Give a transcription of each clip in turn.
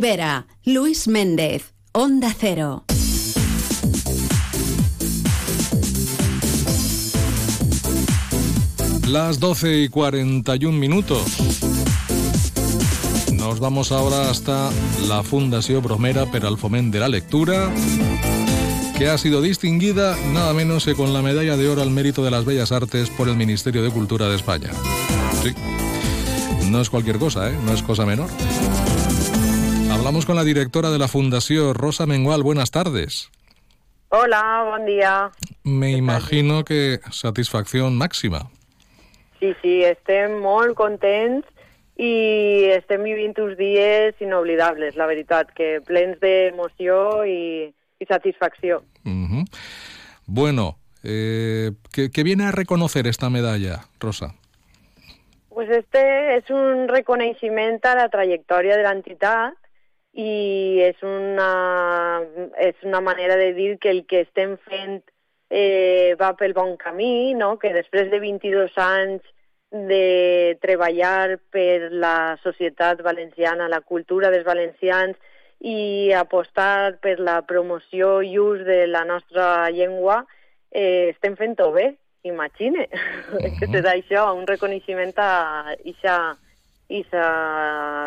Vera, Luis Méndez, Onda Cero. Las 12 y 41 minutos. Nos vamos ahora hasta la Fundación Bromera per al de la Lectura, que ha sido distinguida nada menos que con la Medalla de Oro al Mérito de las Bellas Artes por el Ministerio de Cultura de España. Sí, no es cualquier cosa, ¿eh? no es cosa menor. Hablamos con la directora de la Fundación, Rosa Mengual. Buenas tardes. Hola, buen día. Me imagino que satisfacción máxima. Sí, sí, estem molt contents i estem vivint uns dies inoblidables, la veritat, que plens d'emoció i, i satisfacció. Uh -huh. Bueno, eh, ¿qué, ¿qué viene a reconocer esta medalla, Rosa? Pues este és un reconeixement a la trajectòria de l'entitat i és una, és una manera de dir que el que estem fent eh, va pel bon camí, no? que després de 22 anys de treballar per la societat valenciana, la cultura dels valencians i apostar per la promoció i ús de la nostra llengua, eh, estem fent-ho bé, imagine. Uh -huh. que te da això, un reconeixement a ixa,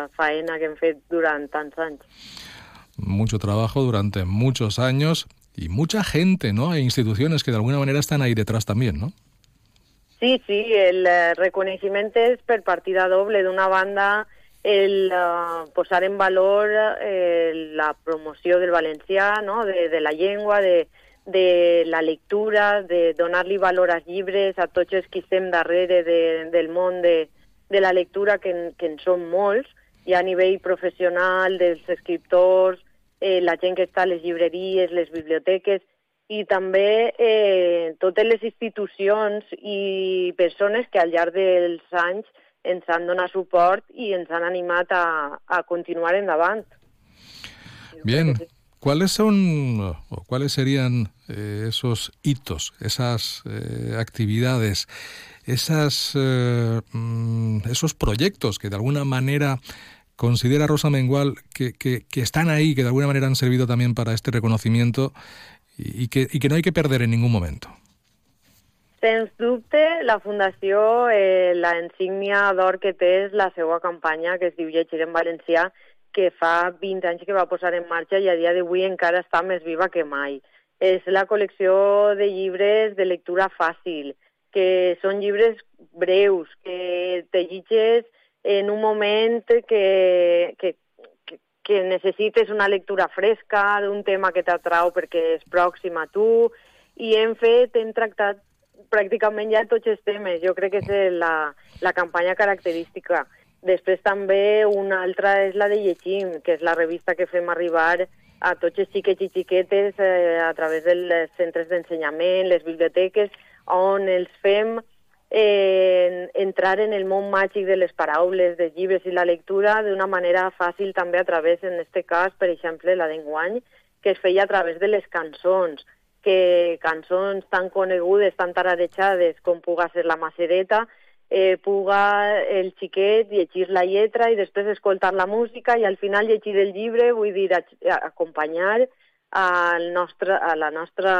ixa faena que hem fet durant tants anys. Mucho trabajo durante muchos años y mucha gente, ¿no? E instituciones que de alguna manera están ahí detrás también, ¿no? Sí, sí, el eh, reconeixement és per partida doble. D'una banda, el uh, posar en valor eh, la promoció del valencià, no? de, de la llengua, de, de la lectura, de donar-li valor als llibres, a tots els que estem darrere de, del món de, de la lectura, que, que en són molts, a nivell professional, dels escriptors, eh, la gent que està a les llibreries, les biblioteques, i també eh, totes les institucions i persones que al llarg dels anys ens han donat suport i ens han animat a, a continuar endavant. Bien, ¿cuáles son o cuáles serían eh, esos hitos, esas eh, actividades, esas, eh, mm, esos proyectos que de alguna manera considera Rosa Mengual que, que, que están ahí, que de alguna manera han servido también para este reconocimiento i, i, que, i que no hay que perder en ningún momento. Sens dubte, la Fundació, eh, la insígnia d'or que té és la seva campanya, que es diu Llegir en Valencià, que fa 20 anys que va posar en marxa i a dia d'avui encara està més viva que mai. És la col·lecció de llibres de lectura fàcil, que són llibres breus, que te llitges en un moment que, que, que necessites una lectura fresca d'un tema que t'atrau perquè és pròxim a tu, i hem fet, hem tractat pràcticament ja tots els temes. Jo crec que és la, la campanya característica. Després també una altra és la de Llegim, que és la revista que fem arribar a tots els xiquets i xiquetes eh, a través dels centres d'ensenyament, les biblioteques, on els fem eh, entrar en el món màgic de les paraules, dels llibres i la lectura d'una manera fàcil també a través, en aquest cas, per exemple, la d'enguany, que es feia a través de les cançons, que cançons tan conegudes, tan tararejades com puga ser la Macereta, eh, puga el xiquet llegir la lletra i després escoltar la música i al final llegir el llibre, vull dir, a, a acompanyar al nostre, a la nostra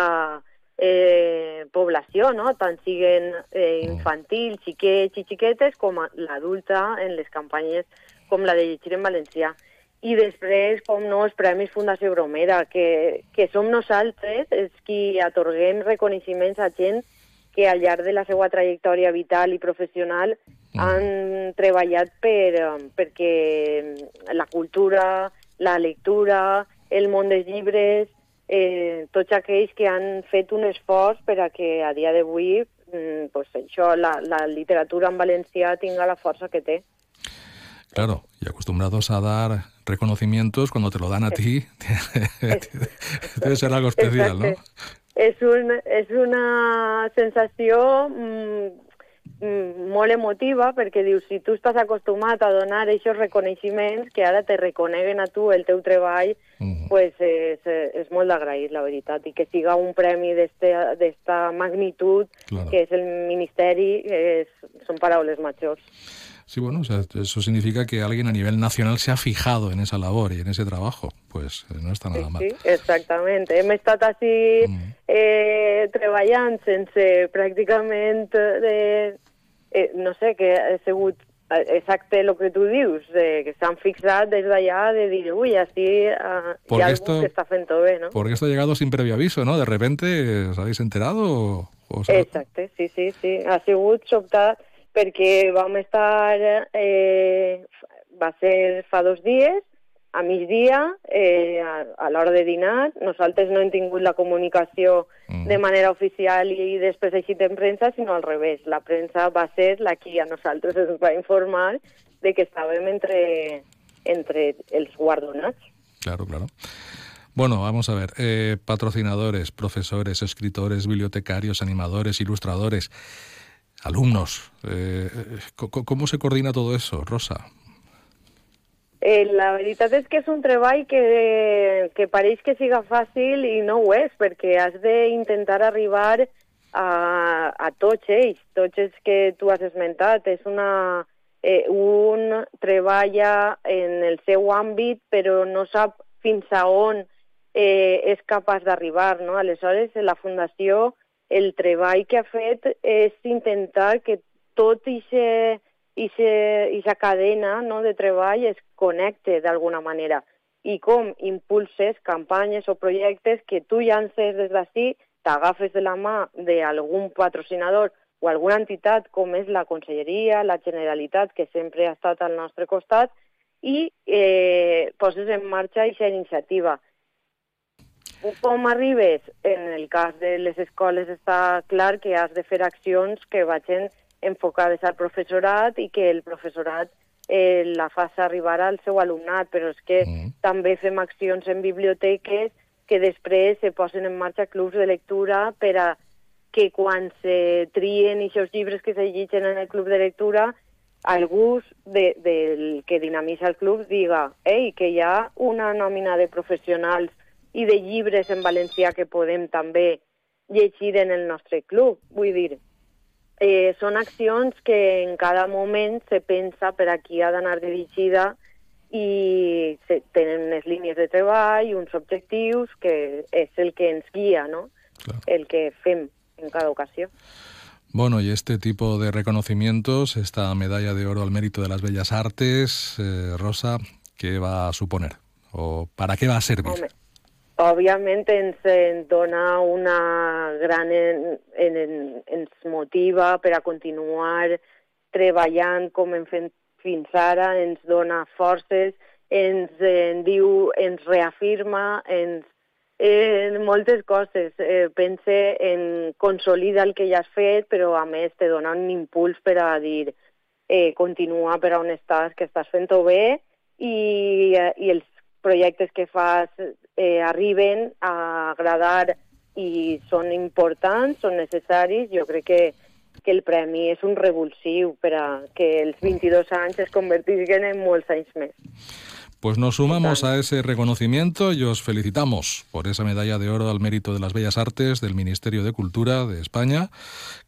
eh, població, no? tant siguen eh, infantils, xiquets i xiquetes, com l'adulta en les campanyes com la de llegir en valencià. I després, com no, els Premis Fundació Bromera, que, que som nosaltres els qui atorguem reconeixements a gent que al llarg de la seva trajectòria vital i professional han treballat per, perquè la cultura, la lectura, el món dels llibres, eh, tots aquells que han fet un esforç per a que a dia d'avui mm, pues això, la, la literatura en valencià tinga la força que té. Claro, y acostumbrados a dar reconocimientos cuando te lo dan a ti, debe ser algo especial, Exacte. ¿no? És, un, és una sensació mm, mm, molt emotiva perquè dius, si tu estàs acostumat a donar aquests reconeixements que ara te reconeguen a tu el teu treball, uh -huh. pues és, és molt d'agrair, la veritat, i que siga un premi d'esta magnitud, claro. que és el Ministeri, és, són paraules majors. Sí, bueno, o sea, eso significa que alguien a nivel nacional se ha fijado en esa labor y en ese trabajo. Pues eh, no està nada mal. Sí, exactamente. Hem estat així mm. eh, treballant sense pràcticament de... Eh, no sé, que ha sigut exacte lo que tú dius, eh, que s'han fixat des d'allà de dir, uy, así uh, hi ha esto, que està fent bé, ¿no? Porque esto ha llegado sin previo aviso, ¿no? De repente, ¿os habéis enterado? O, o Exacte, sí, sí, sí. Ha sigut sobtat perquè vam estar, eh, va ser fa dos dies, a migdia, eh, a, a l'hora de dinar. Nosaltres no hem tingut la comunicació mm. de manera oficial i després així en premsa, sinó al revés. La premsa va ser la que a nosaltres ens va informar de que estàvem entre, entre els guardonats. Claro, claro. Bueno, vamos a ver. Eh, patrocinadores, profesores, escritores, bibliotecarios, animadores, ilustradores, alumnos. Eh, ¿Cómo se coordina todo eso, Rosa? Eh, la veritat és que és un treball que, que pareix que siga fàcil i no ho és, perquè has d'intentar arribar a, a tots ells, tots els que tu has esmentat. És una, eh, un treballa en el seu àmbit, però no sap fins a on eh, és capaç d'arribar. No? Aleshores, la Fundació, el treball que ha fet és intentar que tot aquest i aquesta cadena no, de treball es connecte d'alguna manera i com impulses campanyes o projectes que tu llances des d'ací, t'agafes de la mà d'algun patrocinador o alguna entitat com és la Conselleria, la Generalitat, que sempre ha estat al nostre costat, i eh, poses en marxa aquesta iniciativa. Com arribes? En el cas de les escoles està clar que has de fer accions que vagin enfocades al professorat i que el professorat eh, la faci arribar al seu alumnat, però és que mm. també fem accions en biblioteques que després se posen en marxa clubs de lectura per a que quan se trien aquests llibres que se en el club de lectura, algú de, del que dinamitza el club diga ei, que hi ha una nòmina de professionals i de llibres en valencià que podem també llegir en el nostre club. Vull dir, eh, són accions que en cada moment se pensa per a qui ha d'anar dirigida i se, tenen unes línies de treball, uns objectius, que és el que ens guia, no? Claro. El que fem en cada ocasió. Bueno, y este tipo de reconocimientos, esta medalla de oro al mérito de las bellas artes, eh, Rosa, ¿qué va a suponer? ¿O para qué va a servir? Home, òbviament ens, ens dona una gran... En, en, ens motiva per a continuar treballant com hem fet fins ara, ens dona forces, ens en diu, ens reafirma, ens en moltes coses. Eh, pense en consolida el que ja has fet, però a més te dona un impuls per a dir eh, continua per on estàs, que estàs fent-ho bé i, eh, i els projectes que fas eh, arriben a agradar i són importants, són necessaris. Jo crec que, que el premi és un revulsiu per a que els 22 anys es convertisquen en molts anys més. Pues nos sumamos a ese reconocimiento y os felicitamos por esa medalla de oro al mérito de las bellas artes del Ministerio de Cultura de España,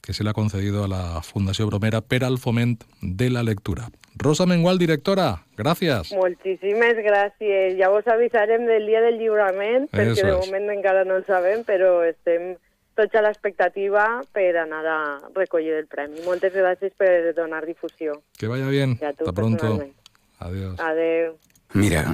que se le ha concedido a la Fundación Bromera per al Foment de la Lectura. Rosa Mengual, directora, gràcies. Moltíssimes gràcies. Ja vos avisarem del dia del lliurament, perquè Eso de moment es. encara no el sabem, però estem tots a l'expectativa per anar a recollir el premi. Moltes gràcies per donar difusió. Que vaya bien. Hasta pronto. Adiós. Adeu. Mira,